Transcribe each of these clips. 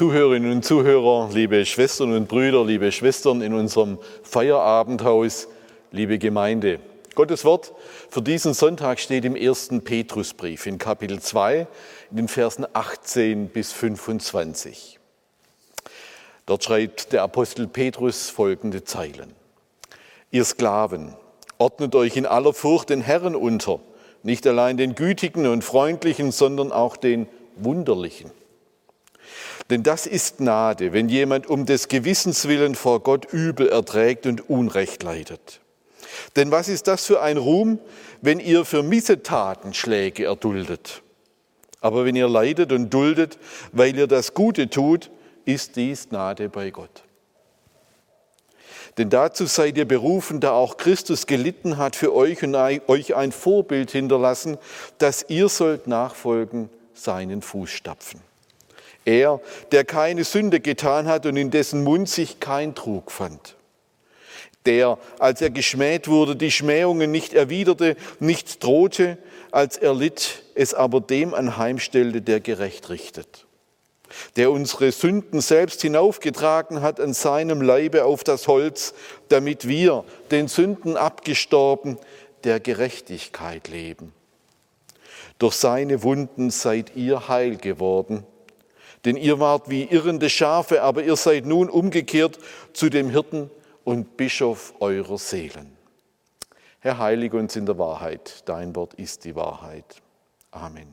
Zuhörerinnen und Zuhörer, liebe Schwestern und Brüder, liebe Schwestern in unserem Feierabendhaus, liebe Gemeinde. Gottes Wort für diesen Sonntag steht im ersten Petrusbrief in Kapitel 2 in den Versen 18 bis 25. Dort schreibt der Apostel Petrus folgende Zeilen. Ihr Sklaven, ordnet euch in aller Furcht den Herren unter, nicht allein den Gütigen und Freundlichen, sondern auch den Wunderlichen. Denn das ist Gnade, wenn jemand um des Gewissens willen vor Gott übel erträgt und Unrecht leidet. Denn was ist das für ein Ruhm, wenn ihr für Missetaten Schläge erduldet? Aber wenn ihr leidet und duldet, weil ihr das Gute tut, ist dies Gnade bei Gott. Denn dazu seid ihr berufen, da auch Christus gelitten hat für euch und euch ein Vorbild hinterlassen, dass ihr sollt nachfolgen seinen Fußstapfen. Er, der keine Sünde getan hat und in dessen Mund sich kein Trug fand. Der, als er geschmäht wurde, die Schmähungen nicht erwiderte, nicht drohte, als er litt, es aber dem anheimstellte, der gerecht richtet. Der unsere Sünden selbst hinaufgetragen hat an seinem Leibe auf das Holz, damit wir, den Sünden abgestorben, der Gerechtigkeit leben. Durch seine Wunden seid ihr heil geworden denn ihr wart wie irrende Schafe, aber ihr seid nun umgekehrt zu dem Hirten und Bischof eurer Seelen. Herr, heilige uns in der Wahrheit. Dein Wort ist die Wahrheit. Amen.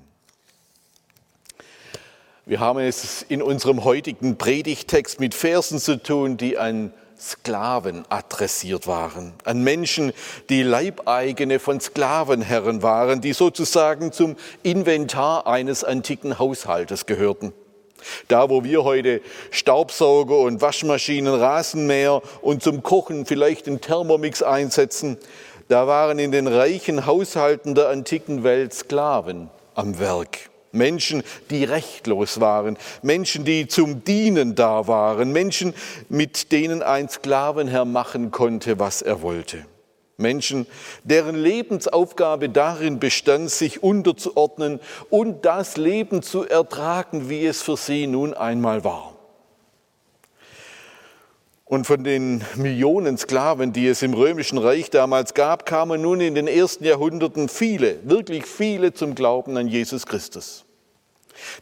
Wir haben es in unserem heutigen Predigtext mit Versen zu tun, die an Sklaven adressiert waren, an Menschen, die Leibeigene von Sklavenherren waren, die sozusagen zum Inventar eines antiken Haushaltes gehörten. Da, wo wir heute Staubsauger und Waschmaschinen, Rasenmäher und zum Kochen vielleicht den Thermomix einsetzen, da waren in den reichen Haushalten der antiken Welt Sklaven am Werk. Menschen, die rechtlos waren, Menschen, die zum Dienen da waren, Menschen, mit denen ein Sklavenherr machen konnte, was er wollte. Menschen, deren Lebensaufgabe darin bestand, sich unterzuordnen und das Leben zu ertragen, wie es für sie nun einmal war. Und von den Millionen Sklaven, die es im römischen Reich damals gab, kamen nun in den ersten Jahrhunderten viele, wirklich viele zum Glauben an Jesus Christus.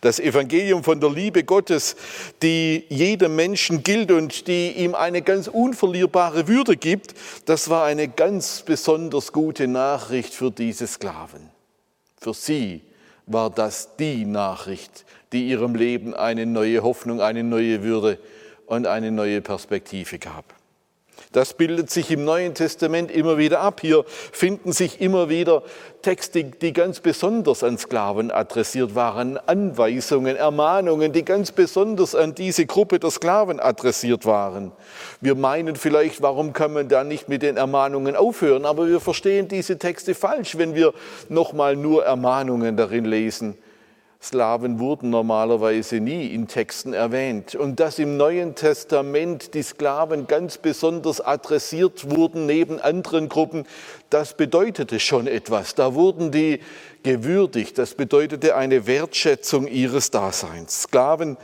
Das Evangelium von der Liebe Gottes, die jedem Menschen gilt und die ihm eine ganz unverlierbare Würde gibt, das war eine ganz besonders gute Nachricht für diese Sklaven. Für sie war das die Nachricht, die ihrem Leben eine neue Hoffnung, eine neue Würde und eine neue Perspektive gab. Das bildet sich im Neuen Testament immer wieder ab. Hier finden sich immer wieder Texte, die ganz besonders an Sklaven adressiert waren, Anweisungen, Ermahnungen, die ganz besonders an diese Gruppe der Sklaven adressiert waren. Wir meinen vielleicht, warum kann man da nicht mit den Ermahnungen aufhören? Aber wir verstehen diese Texte falsch, wenn wir nochmal nur Ermahnungen darin lesen. Sklaven wurden normalerweise nie in Texten erwähnt. Und dass im Neuen Testament die Sklaven ganz besonders adressiert wurden neben anderen Gruppen, das bedeutete schon etwas. Da wurden die gewürdigt. Das bedeutete eine Wertschätzung ihres Daseins. Sklaven,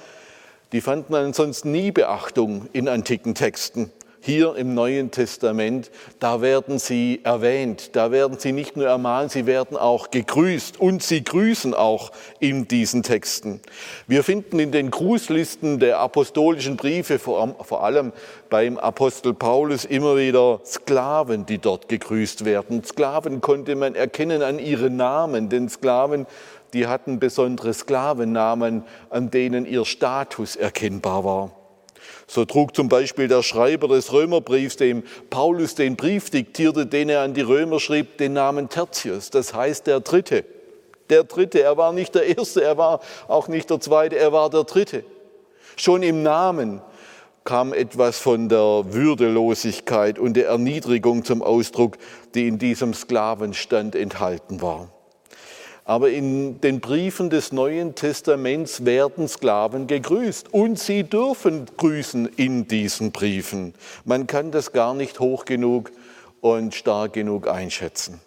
die fanden ansonsten nie Beachtung in antiken Texten hier im Neuen Testament, da werden sie erwähnt, da werden sie nicht nur ermahnt, sie werden auch gegrüßt und sie grüßen auch in diesen Texten. Wir finden in den Grußlisten der apostolischen Briefe, vor allem beim Apostel Paulus, immer wieder Sklaven, die dort gegrüßt werden. Sklaven konnte man erkennen an ihren Namen, denn Sklaven die hatten besondere Sklavennamen, an denen ihr Status erkennbar war. So trug zum Beispiel der Schreiber des Römerbriefs, dem Paulus den Brief diktierte, den er an die Römer schrieb, den Namen Tertius, das heißt der Dritte. der Dritte. Er war nicht der Erste, er war auch nicht der Zweite, er war der Dritte. Schon im Namen kam etwas von der Würdelosigkeit und der Erniedrigung zum Ausdruck, die in diesem Sklavenstand enthalten war. Aber in den Briefen des Neuen Testaments werden Sklaven gegrüßt und sie dürfen grüßen in diesen Briefen. Man kann das gar nicht hoch genug und stark genug einschätzen.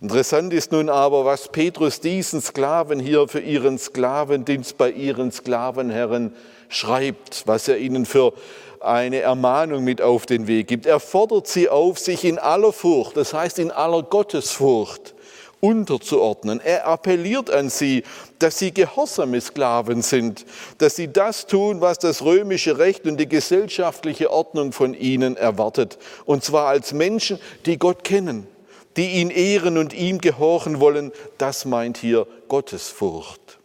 Interessant ist nun aber, was Petrus diesen Sklaven hier für ihren Sklavendienst bei ihren Sklavenherren schreibt, was er ihnen für eine Ermahnung mit auf den Weg gibt. Er fordert sie auf, sich in aller Furcht, das heißt in aller Gottesfurcht, unterzuordnen. Er appelliert an sie, dass sie gehorsame Sklaven sind, dass sie das tun, was das römische Recht und die gesellschaftliche Ordnung von ihnen erwartet. Und zwar als Menschen, die Gott kennen, die ihn ehren und ihm gehorchen wollen. Das meint hier Gottesfurcht.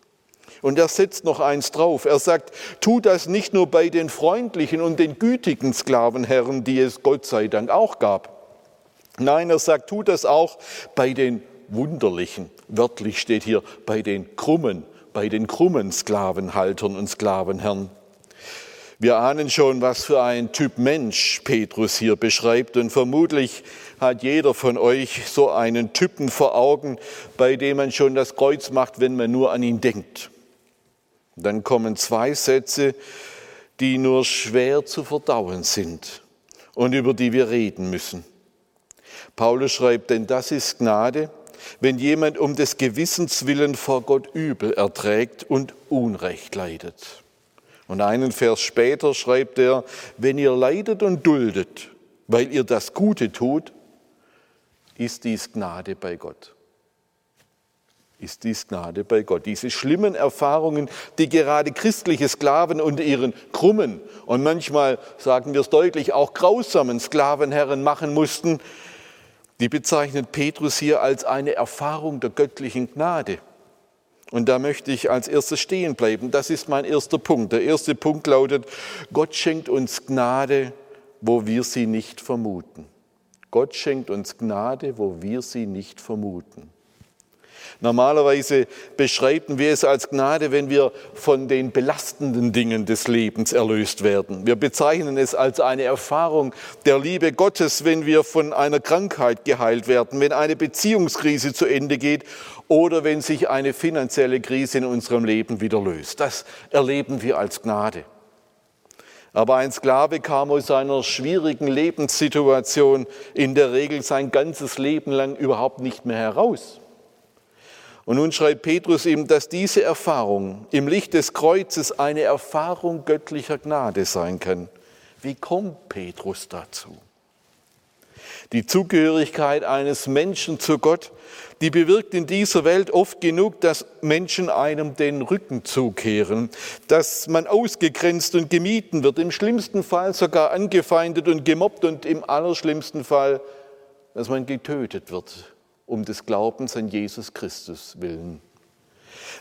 Und er setzt noch eins drauf. Er sagt, tu das nicht nur bei den freundlichen und den gütigen Sklavenherren, die es Gott sei Dank auch gab. Nein, er sagt, tu das auch bei den wunderlichen. Wörtlich steht hier bei den krummen, bei den krummen Sklavenhaltern und Sklavenherren. Wir ahnen schon, was für ein Typ Mensch Petrus hier beschreibt und vermutlich hat jeder von euch so einen Typen vor Augen, bei dem man schon das Kreuz macht, wenn man nur an ihn denkt. Dann kommen zwei Sätze, die nur schwer zu verdauen sind und über die wir reden müssen. Paulus schreibt, denn das ist Gnade, wenn jemand um des Gewissens willen vor Gott Übel erträgt und Unrecht leidet. Und einen Vers später schreibt er, wenn ihr leidet und duldet, weil ihr das Gute tut, ist dies Gnade bei Gott ist dies Gnade bei Gott. Diese schlimmen Erfahrungen, die gerade christliche Sklaven unter ihren krummen und manchmal, sagen wir es deutlich, auch grausamen Sklavenherren machen mussten, die bezeichnet Petrus hier als eine Erfahrung der göttlichen Gnade. Und da möchte ich als erstes stehen bleiben. Das ist mein erster Punkt. Der erste Punkt lautet, Gott schenkt uns Gnade, wo wir sie nicht vermuten. Gott schenkt uns Gnade, wo wir sie nicht vermuten. Normalerweise beschreiben wir es als Gnade, wenn wir von den belastenden Dingen des Lebens erlöst werden. Wir bezeichnen es als eine Erfahrung der Liebe Gottes, wenn wir von einer Krankheit geheilt werden, wenn eine Beziehungskrise zu Ende geht oder wenn sich eine finanzielle Krise in unserem Leben wieder löst. Das erleben wir als Gnade. Aber ein Sklave kam aus einer schwierigen Lebenssituation in der Regel sein ganzes Leben lang überhaupt nicht mehr heraus. Und nun schreibt Petrus ihm, dass diese Erfahrung im Licht des Kreuzes eine Erfahrung göttlicher Gnade sein kann. Wie kommt Petrus dazu? Die Zugehörigkeit eines Menschen zu Gott, die bewirkt in dieser Welt oft genug, dass Menschen einem den Rücken zukehren, dass man ausgegrenzt und gemieden wird, im schlimmsten Fall sogar angefeindet und gemobbt und im allerschlimmsten Fall, dass man getötet wird um des Glaubens an Jesus Christus willen.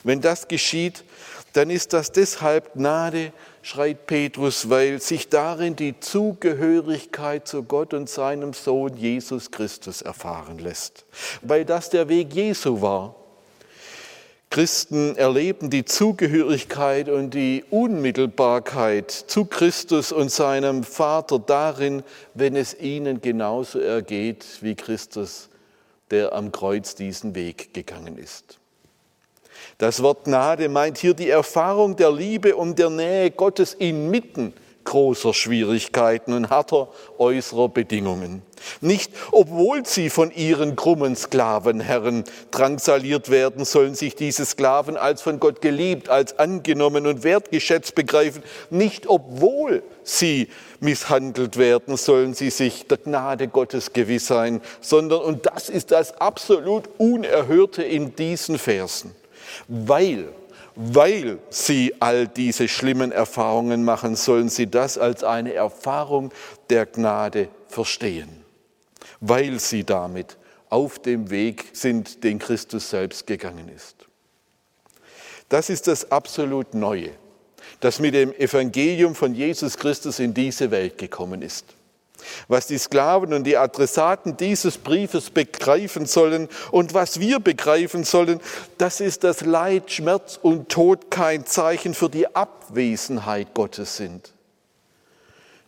Wenn das geschieht, dann ist das deshalb Gnade, schreit Petrus, weil sich darin die Zugehörigkeit zu Gott und seinem Sohn Jesus Christus erfahren lässt, weil das der Weg Jesu war. Christen erleben die Zugehörigkeit und die Unmittelbarkeit zu Christus und seinem Vater darin, wenn es ihnen genauso ergeht wie Christus der am Kreuz diesen Weg gegangen ist. Das Wort Gnade meint hier die Erfahrung der Liebe und der Nähe Gottes inmitten großer Schwierigkeiten und harter äußerer Bedingungen. Nicht, obwohl sie von ihren krummen Sklavenherren drangsaliert werden, sollen sich diese Sklaven als von Gott geliebt, als angenommen und wertgeschätzt begreifen. Nicht, obwohl sie misshandelt werden, sollen sie sich der Gnade Gottes gewiss sein, sondern, und das ist das absolut Unerhörte in diesen Versen, weil weil sie all diese schlimmen Erfahrungen machen, sollen sie das als eine Erfahrung der Gnade verstehen, weil sie damit auf dem Weg sind, den Christus selbst gegangen ist. Das ist das absolut Neue, das mit dem Evangelium von Jesus Christus in diese Welt gekommen ist. Was die Sklaven und die Adressaten dieses Briefes begreifen sollen und was wir begreifen sollen, das ist, dass Leid, Schmerz und Tod kein Zeichen für die Abwesenheit Gottes sind.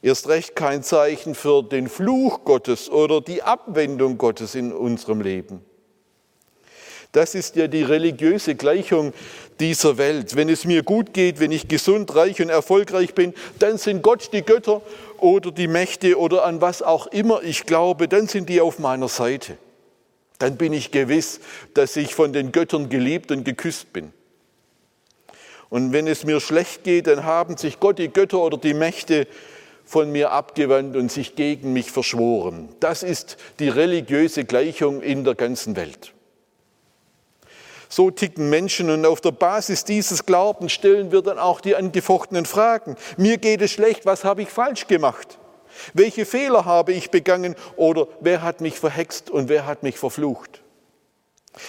Erst recht kein Zeichen für den Fluch Gottes oder die Abwendung Gottes in unserem Leben. Das ist ja die religiöse Gleichung dieser Welt. Wenn es mir gut geht, wenn ich gesund, reich und erfolgreich bin, dann sind Gott die Götter oder die Mächte oder an was auch immer ich glaube, dann sind die auf meiner Seite. Dann bin ich gewiss, dass ich von den Göttern geliebt und geküsst bin. Und wenn es mir schlecht geht, dann haben sich Gott, die Götter oder die Mächte von mir abgewandt und sich gegen mich verschworen. Das ist die religiöse Gleichung in der ganzen Welt. So ticken Menschen und auf der Basis dieses Glaubens stellen wir dann auch die angefochtenen Fragen. Mir geht es schlecht, was habe ich falsch gemacht? Welche Fehler habe ich begangen oder wer hat mich verhext und wer hat mich verflucht?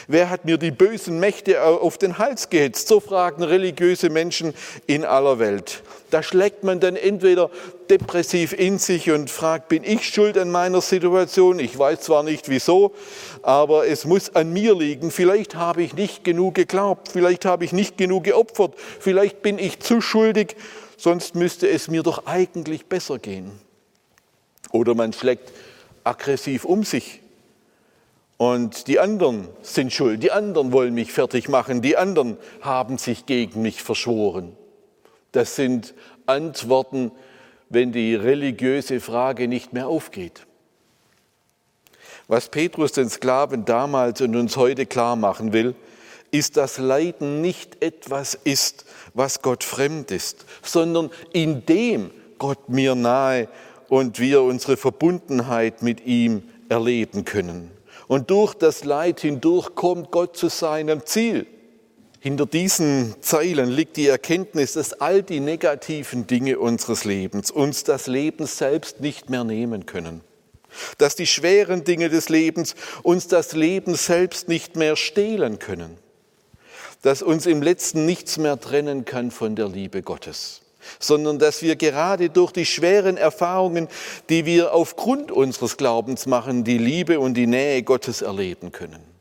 Wer hat mir die bösen Mächte auf den Hals gehetzt? So fragen religiöse Menschen in aller Welt. Da schlägt man dann entweder depressiv in sich und fragt, bin ich schuld an meiner Situation? Ich weiß zwar nicht wieso, aber es muss an mir liegen. Vielleicht habe ich nicht genug geglaubt, vielleicht habe ich nicht genug geopfert, vielleicht bin ich zu schuldig, sonst müsste es mir doch eigentlich besser gehen. Oder man schlägt aggressiv um sich und die anderen sind schuld, die anderen wollen mich fertig machen, die anderen haben sich gegen mich verschworen. Das sind Antworten, wenn die religiöse Frage nicht mehr aufgeht. Was Petrus den Sklaven damals und uns heute klar machen will, ist, dass Leiden nicht etwas ist, was Gott fremd ist, sondern in dem Gott mir nahe und wir unsere Verbundenheit mit ihm erleben können. Und durch das Leid hindurch kommt Gott zu seinem Ziel. Hinter diesen Zeilen liegt die Erkenntnis, dass all die negativen Dinge unseres Lebens uns das Leben selbst nicht mehr nehmen können. Dass die schweren Dinge des Lebens uns das Leben selbst nicht mehr stehlen können. Dass uns im letzten nichts mehr trennen kann von der Liebe Gottes sondern dass wir gerade durch die schweren Erfahrungen, die wir aufgrund unseres Glaubens machen, die Liebe und die Nähe Gottes erleben können.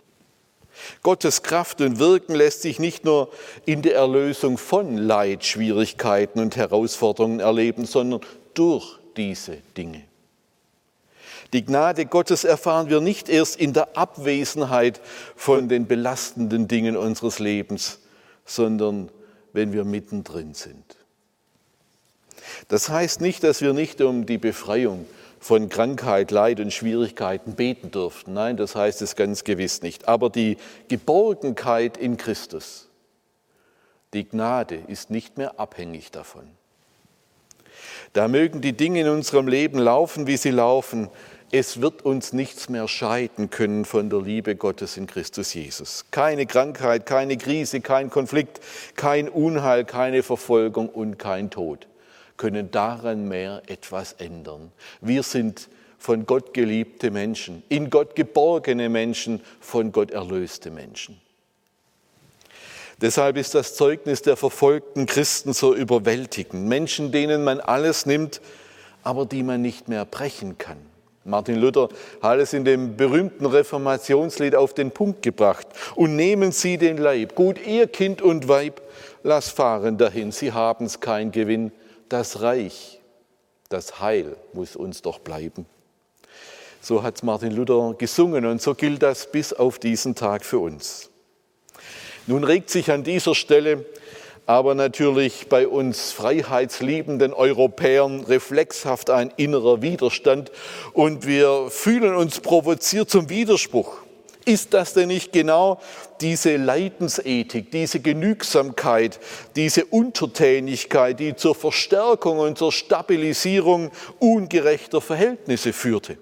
Gottes Kraft und Wirken lässt sich nicht nur in der Erlösung von Leid, Schwierigkeiten und Herausforderungen erleben, sondern durch diese Dinge. Die Gnade Gottes erfahren wir nicht erst in der Abwesenheit von den belastenden Dingen unseres Lebens, sondern wenn wir mittendrin sind. Das heißt nicht, dass wir nicht um die Befreiung von Krankheit, Leid und Schwierigkeiten beten dürften. Nein, das heißt es ganz gewiss nicht. Aber die Geborgenheit in Christus, die Gnade ist nicht mehr abhängig davon. Da mögen die Dinge in unserem Leben laufen, wie sie laufen. Es wird uns nichts mehr scheiden können von der Liebe Gottes in Christus Jesus. Keine Krankheit, keine Krise, kein Konflikt, kein Unheil, keine Verfolgung und kein Tod können daran mehr etwas ändern. Wir sind von Gott geliebte Menschen, in Gott geborgene Menschen, von Gott erlöste Menschen. Deshalb ist das Zeugnis der verfolgten Christen so überwältigend. Menschen, denen man alles nimmt, aber die man nicht mehr brechen kann. Martin Luther hat es in dem berühmten Reformationslied auf den Punkt gebracht. Und nehmen Sie den Leib, gut ihr Kind und Weib, lass fahren dahin, Sie haben's kein Gewinn, das Reich, das Heil muss uns doch bleiben. So hat Martin Luther gesungen und so gilt das bis auf diesen Tag für uns. Nun regt sich an dieser Stelle aber natürlich bei uns freiheitsliebenden Europäern reflexhaft ein innerer Widerstand und wir fühlen uns provoziert zum Widerspruch. Ist das denn nicht genau diese Leidensethik, diese Genügsamkeit, diese Untertänigkeit, die zur Verstärkung und zur Stabilisierung ungerechter Verhältnisse führte?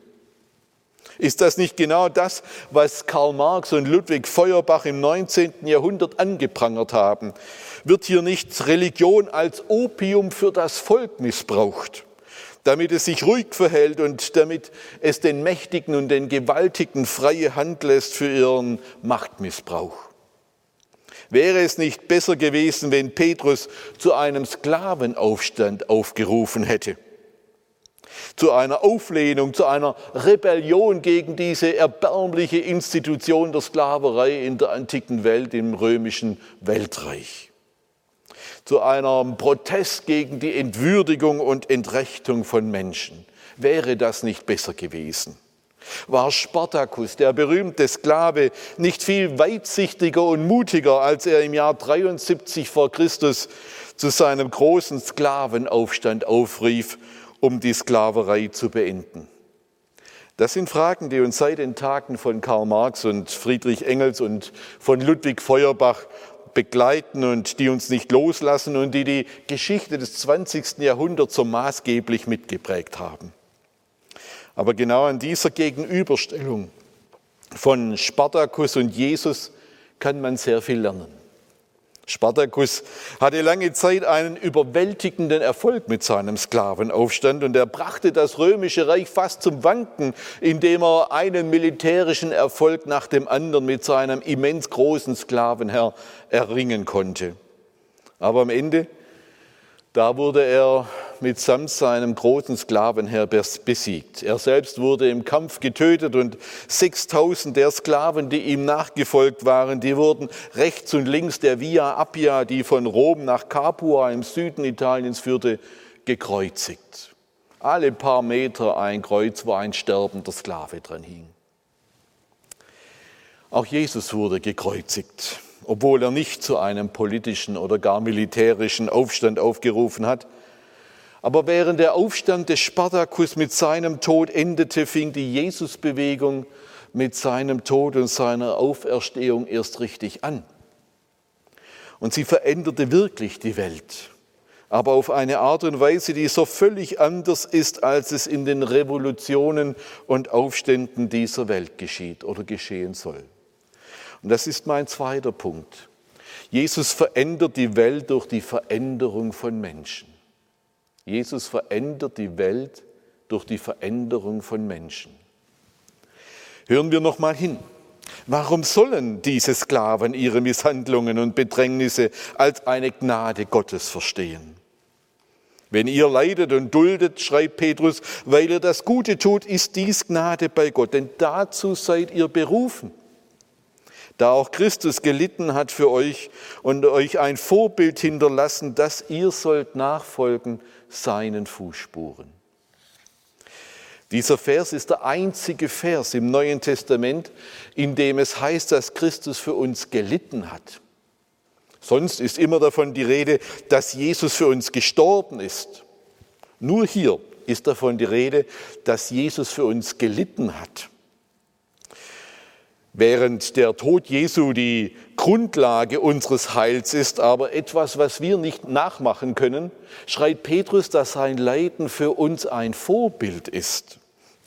Ist das nicht genau das, was Karl Marx und Ludwig Feuerbach im 19. Jahrhundert angeprangert haben? Wird hier nicht Religion als Opium für das Volk missbraucht? Damit es sich ruhig verhält und damit es den Mächtigen und den Gewaltigen freie Hand lässt für ihren Machtmissbrauch. Wäre es nicht besser gewesen, wenn Petrus zu einem Sklavenaufstand aufgerufen hätte? zu einer Auflehnung, zu einer Rebellion gegen diese erbärmliche Institution der Sklaverei in der antiken Welt, im römischen Weltreich. Zu einem Protest gegen die Entwürdigung und Entrechtung von Menschen. Wäre das nicht besser gewesen? War Spartacus, der berühmte Sklave, nicht viel weitsichtiger und mutiger, als er im Jahr 73 vor Christus zu seinem großen Sklavenaufstand aufrief um die Sklaverei zu beenden? Das sind Fragen, die uns seit den Tagen von Karl Marx und Friedrich Engels und von Ludwig Feuerbach begleiten und die uns nicht loslassen und die die Geschichte des 20. Jahrhunderts so maßgeblich mitgeprägt haben. Aber genau an dieser Gegenüberstellung von Spartacus und Jesus kann man sehr viel lernen. Spartacus hatte lange Zeit einen überwältigenden Erfolg mit seinem Sklavenaufstand und er brachte das römische Reich fast zum Wanken, indem er einen militärischen Erfolg nach dem anderen mit seinem immens großen Sklavenherr erringen konnte. Aber am Ende, da wurde er mitsamt seinem großen Sklavenherr besiegt. Er selbst wurde im Kampf getötet und 6000 der Sklaven, die ihm nachgefolgt waren, die wurden rechts und links der Via Appia, die von Rom nach Capua im Süden Italiens führte, gekreuzigt. Alle paar Meter ein Kreuz, wo ein sterbender Sklave dran hing. Auch Jesus wurde gekreuzigt, obwohl er nicht zu einem politischen oder gar militärischen Aufstand aufgerufen hat. Aber während der Aufstand des Spartacus mit seinem Tod endete, fing die Jesusbewegung mit seinem Tod und seiner Auferstehung erst richtig an. Und sie veränderte wirklich die Welt, aber auf eine Art und Weise, die so völlig anders ist, als es in den Revolutionen und Aufständen dieser Welt geschieht oder geschehen soll. Und das ist mein zweiter Punkt. Jesus verändert die Welt durch die Veränderung von Menschen. Jesus verändert die Welt durch die Veränderung von Menschen. Hören wir noch mal hin. Warum sollen diese Sklaven ihre Misshandlungen und Bedrängnisse als eine Gnade Gottes verstehen? Wenn ihr leidet und duldet, schreibt Petrus, weil ihr das Gute tut, ist dies Gnade bei Gott, denn dazu seid ihr berufen da auch Christus gelitten hat für euch und euch ein Vorbild hinterlassen, dass ihr sollt nachfolgen seinen Fußspuren. Dieser Vers ist der einzige Vers im Neuen Testament, in dem es heißt, dass Christus für uns gelitten hat. Sonst ist immer davon die Rede, dass Jesus für uns gestorben ist. Nur hier ist davon die Rede, dass Jesus für uns gelitten hat. Während der Tod Jesu die Grundlage unseres Heils ist, aber etwas, was wir nicht nachmachen können, schreit Petrus, dass sein Leiden für uns ein Vorbild ist.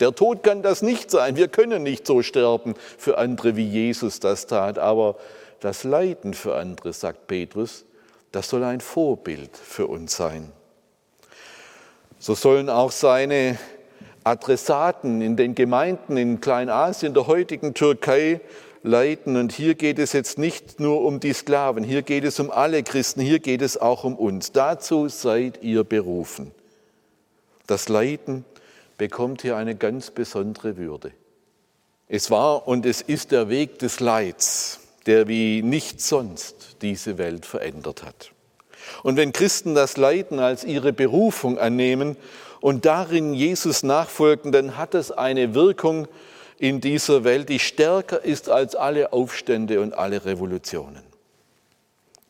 Der Tod kann das nicht sein. Wir können nicht so sterben für andere, wie Jesus das tat. Aber das Leiden für andere, sagt Petrus, das soll ein Vorbild für uns sein. So sollen auch seine Adressaten in den Gemeinden in Kleinasien, der heutigen Türkei leiten. Und hier geht es jetzt nicht nur um die Sklaven, hier geht es um alle Christen, hier geht es auch um uns. Dazu seid ihr berufen. Das Leiden bekommt hier eine ganz besondere Würde. Es war und es ist der Weg des Leids, der wie nichts sonst diese Welt verändert hat. Und wenn Christen das Leiden als ihre Berufung annehmen und darin Jesus nachfolgen, dann hat es eine Wirkung in dieser Welt, die stärker ist als alle Aufstände und alle Revolutionen.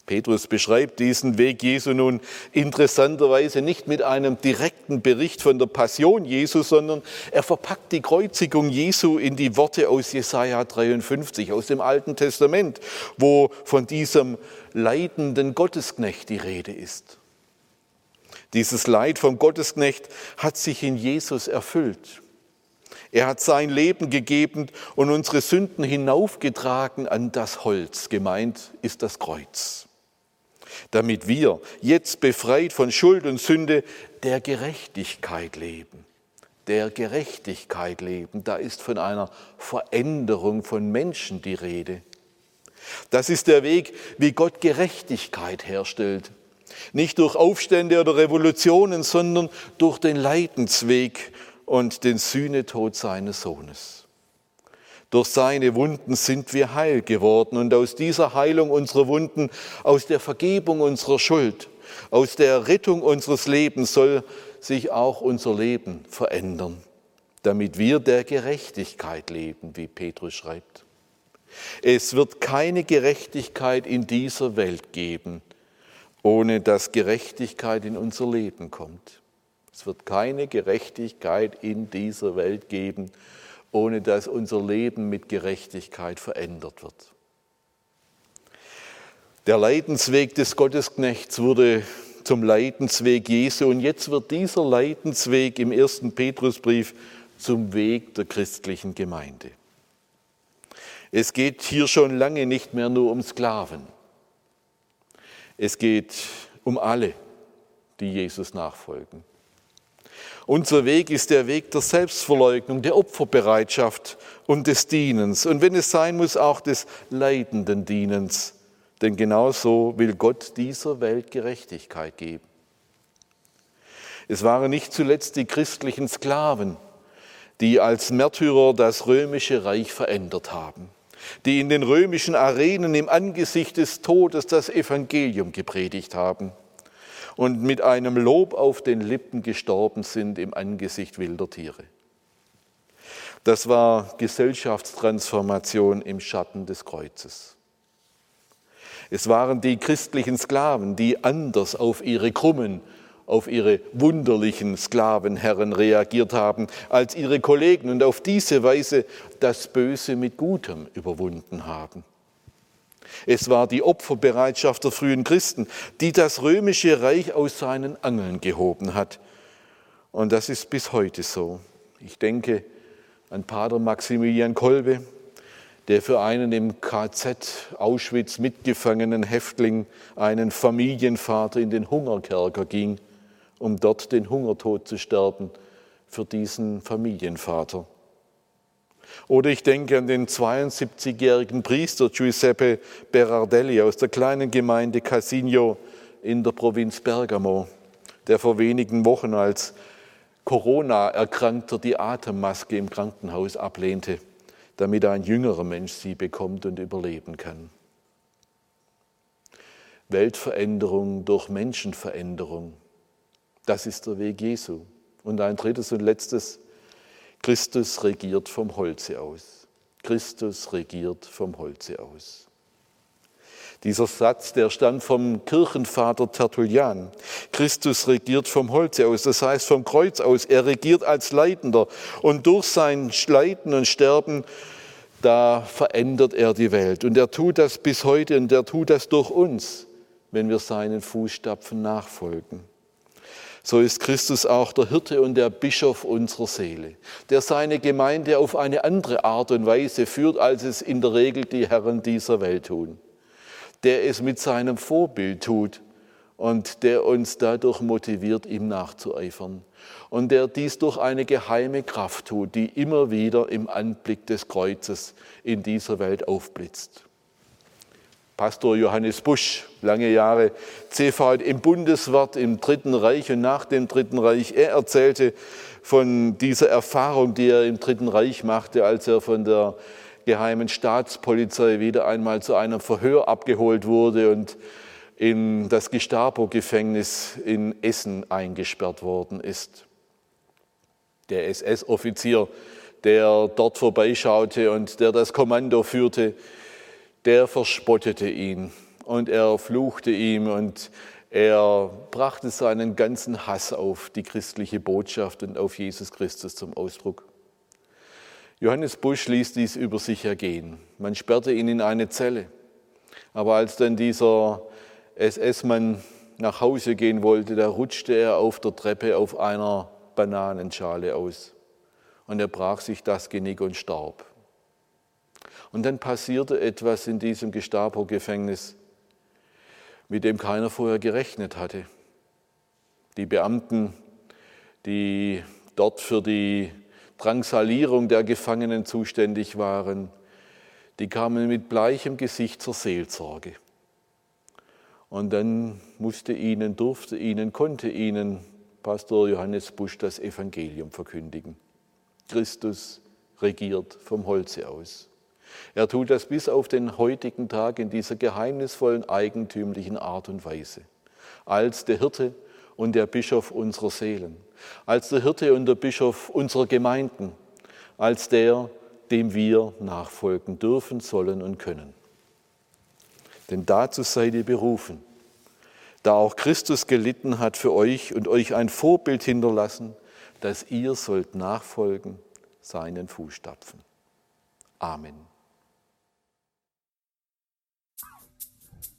Petrus beschreibt diesen Weg Jesu nun interessanterweise nicht mit einem direkten Bericht von der Passion Jesu, sondern er verpackt die Kreuzigung Jesu in die Worte aus Jesaja 53, aus dem Alten Testament, wo von diesem leidenden Gottesknecht die Rede ist. Dieses Leid vom Gottesknecht hat sich in Jesus erfüllt. Er hat sein Leben gegeben und unsere Sünden hinaufgetragen an das Holz. Gemeint ist das Kreuz. Damit wir jetzt befreit von Schuld und Sünde der Gerechtigkeit leben. Der Gerechtigkeit leben. Da ist von einer Veränderung von Menschen die Rede. Das ist der Weg, wie Gott Gerechtigkeit herstellt Nicht durch Aufstände oder Revolutionen, sondern durch den Leidensweg und den Sühnetod seines Sohnes. Durch seine Wunden sind wir heil geworden und aus dieser Heilung unserer Wunden, aus der Vergebung unserer Schuld, aus der Rettung unseres Lebens soll sich auch unser Leben verändern, damit wir der Gerechtigkeit leben, wie Petrus schreibt. Es wird keine Gerechtigkeit in dieser Welt geben, ohne dass Gerechtigkeit in unser Leben kommt. Es wird keine Gerechtigkeit in dieser Welt geben, ohne dass unser Leben mit Gerechtigkeit verändert wird. Der Leidensweg des Gottesknechts wurde zum Leidensweg Jesu und jetzt wird dieser Leidensweg im ersten Petrusbrief zum Weg der christlichen Gemeinde. Es geht hier schon lange nicht mehr nur um Sklaven. Es geht um alle, die Jesus nachfolgen. Unser Weg ist der Weg der Selbstverleugnung, der Opferbereitschaft und des Dienens. Und wenn es sein muss, auch des leidenden Dienens. Denn genauso will Gott dieser Welt Gerechtigkeit geben. Es waren nicht zuletzt die christlichen Sklaven, die als Märtyrer das römische Reich verändert haben die in den römischen Arenen im Angesicht des Todes das Evangelium gepredigt haben und mit einem Lob auf den Lippen gestorben sind im Angesicht wilder Tiere. Das war Gesellschaftstransformation im Schatten des Kreuzes. Es waren die christlichen Sklaven, die anders auf ihre krummen auf ihre wunderlichen Sklavenherren reagiert haben als ihre Kollegen und auf diese Weise das Böse mit Gutem überwunden haben. Es war die Opferbereitschaft der frühen Christen, die das römische Reich aus seinen Angeln gehoben hat. Und das ist bis heute so. Ich denke an Pater Maximilian Kolbe, der für einen im KZ Auschwitz mitgefangenen Häftling, einen Familienvater in den Hungerkerker ging um dort den Hungertod zu sterben für diesen Familienvater. Oder ich denke an den 72-jährigen Priester Giuseppe Berardelli aus der kleinen Gemeinde Casigno in der Provinz Bergamo, der vor wenigen Wochen als Corona-Erkrankter die Atemmaske im Krankenhaus ablehnte, damit ein jüngerer Mensch sie bekommt und überleben kann. Weltveränderung durch Menschenveränderung. Das ist der Weg Jesu. Und ein drittes und letztes, Christus regiert vom Holze aus. Christus regiert vom Holze aus. Dieser Satz, der stammt vom Kirchenvater Tertullian. Christus regiert vom Holze aus, das heißt vom Kreuz aus. Er regiert als Leitender und durch sein Leiden und Sterben, da verändert er die Welt. Und er tut das bis heute und er tut das durch uns, wenn wir seinen Fußstapfen nachfolgen so ist Christus auch der Hirte und der Bischof unserer Seele, der seine Gemeinde auf eine andere Art und Weise führt, als es in der Regel die Herren dieser Welt tun, der es mit seinem Vorbild tut und der uns dadurch motiviert, ihm nachzueifern und der dies durch eine geheime Kraft tut, die immer wieder im Anblick des Kreuzes in dieser Welt aufblitzt. Pastor Johannes Busch, lange Jahre CVH im Bundeswart im Dritten Reich und nach dem Dritten Reich. Er erzählte von dieser Erfahrung, die er im Dritten Reich machte, als er von der geheimen Staatspolizei wieder einmal zu einem Verhör abgeholt wurde und in das Gestapo-Gefängnis in Essen eingesperrt worden ist. Der SS-Offizier, der dort vorbeischaute und der das Kommando führte, der verspottete ihn und er fluchte ihm und er brachte seinen ganzen Hass auf die christliche Botschaft und auf Jesus Christus zum Ausdruck. Johannes Busch ließ dies über sich ergehen. Man sperrte ihn in eine Zelle. Aber als dann dieser SS-Mann nach Hause gehen wollte, da rutschte er auf der Treppe auf einer Bananenschale aus. Und er brach sich das Genick und starb. Und dann passierte etwas in diesem Gestapo-Gefängnis, mit dem keiner vorher gerechnet hatte. Die Beamten, die dort für die Drangsalierung der Gefangenen zuständig waren, die kamen mit bleichem Gesicht zur Seelsorge. Und dann musste ihnen, durfte ihnen, konnte ihnen Pastor Johannes Busch das Evangelium verkündigen. Christus regiert vom Holze aus. Er tut das bis auf den heutigen Tag in dieser geheimnisvollen, eigentümlichen Art und Weise. Als der Hirte und der Bischof unserer Seelen, als der Hirte und der Bischof unserer Gemeinden, als der, dem wir nachfolgen dürfen, sollen und können. Denn dazu seid ihr berufen, da auch Christus gelitten hat für euch und euch ein Vorbild hinterlassen, dass ihr sollt nachfolgen seinen Fußstapfen. Amen.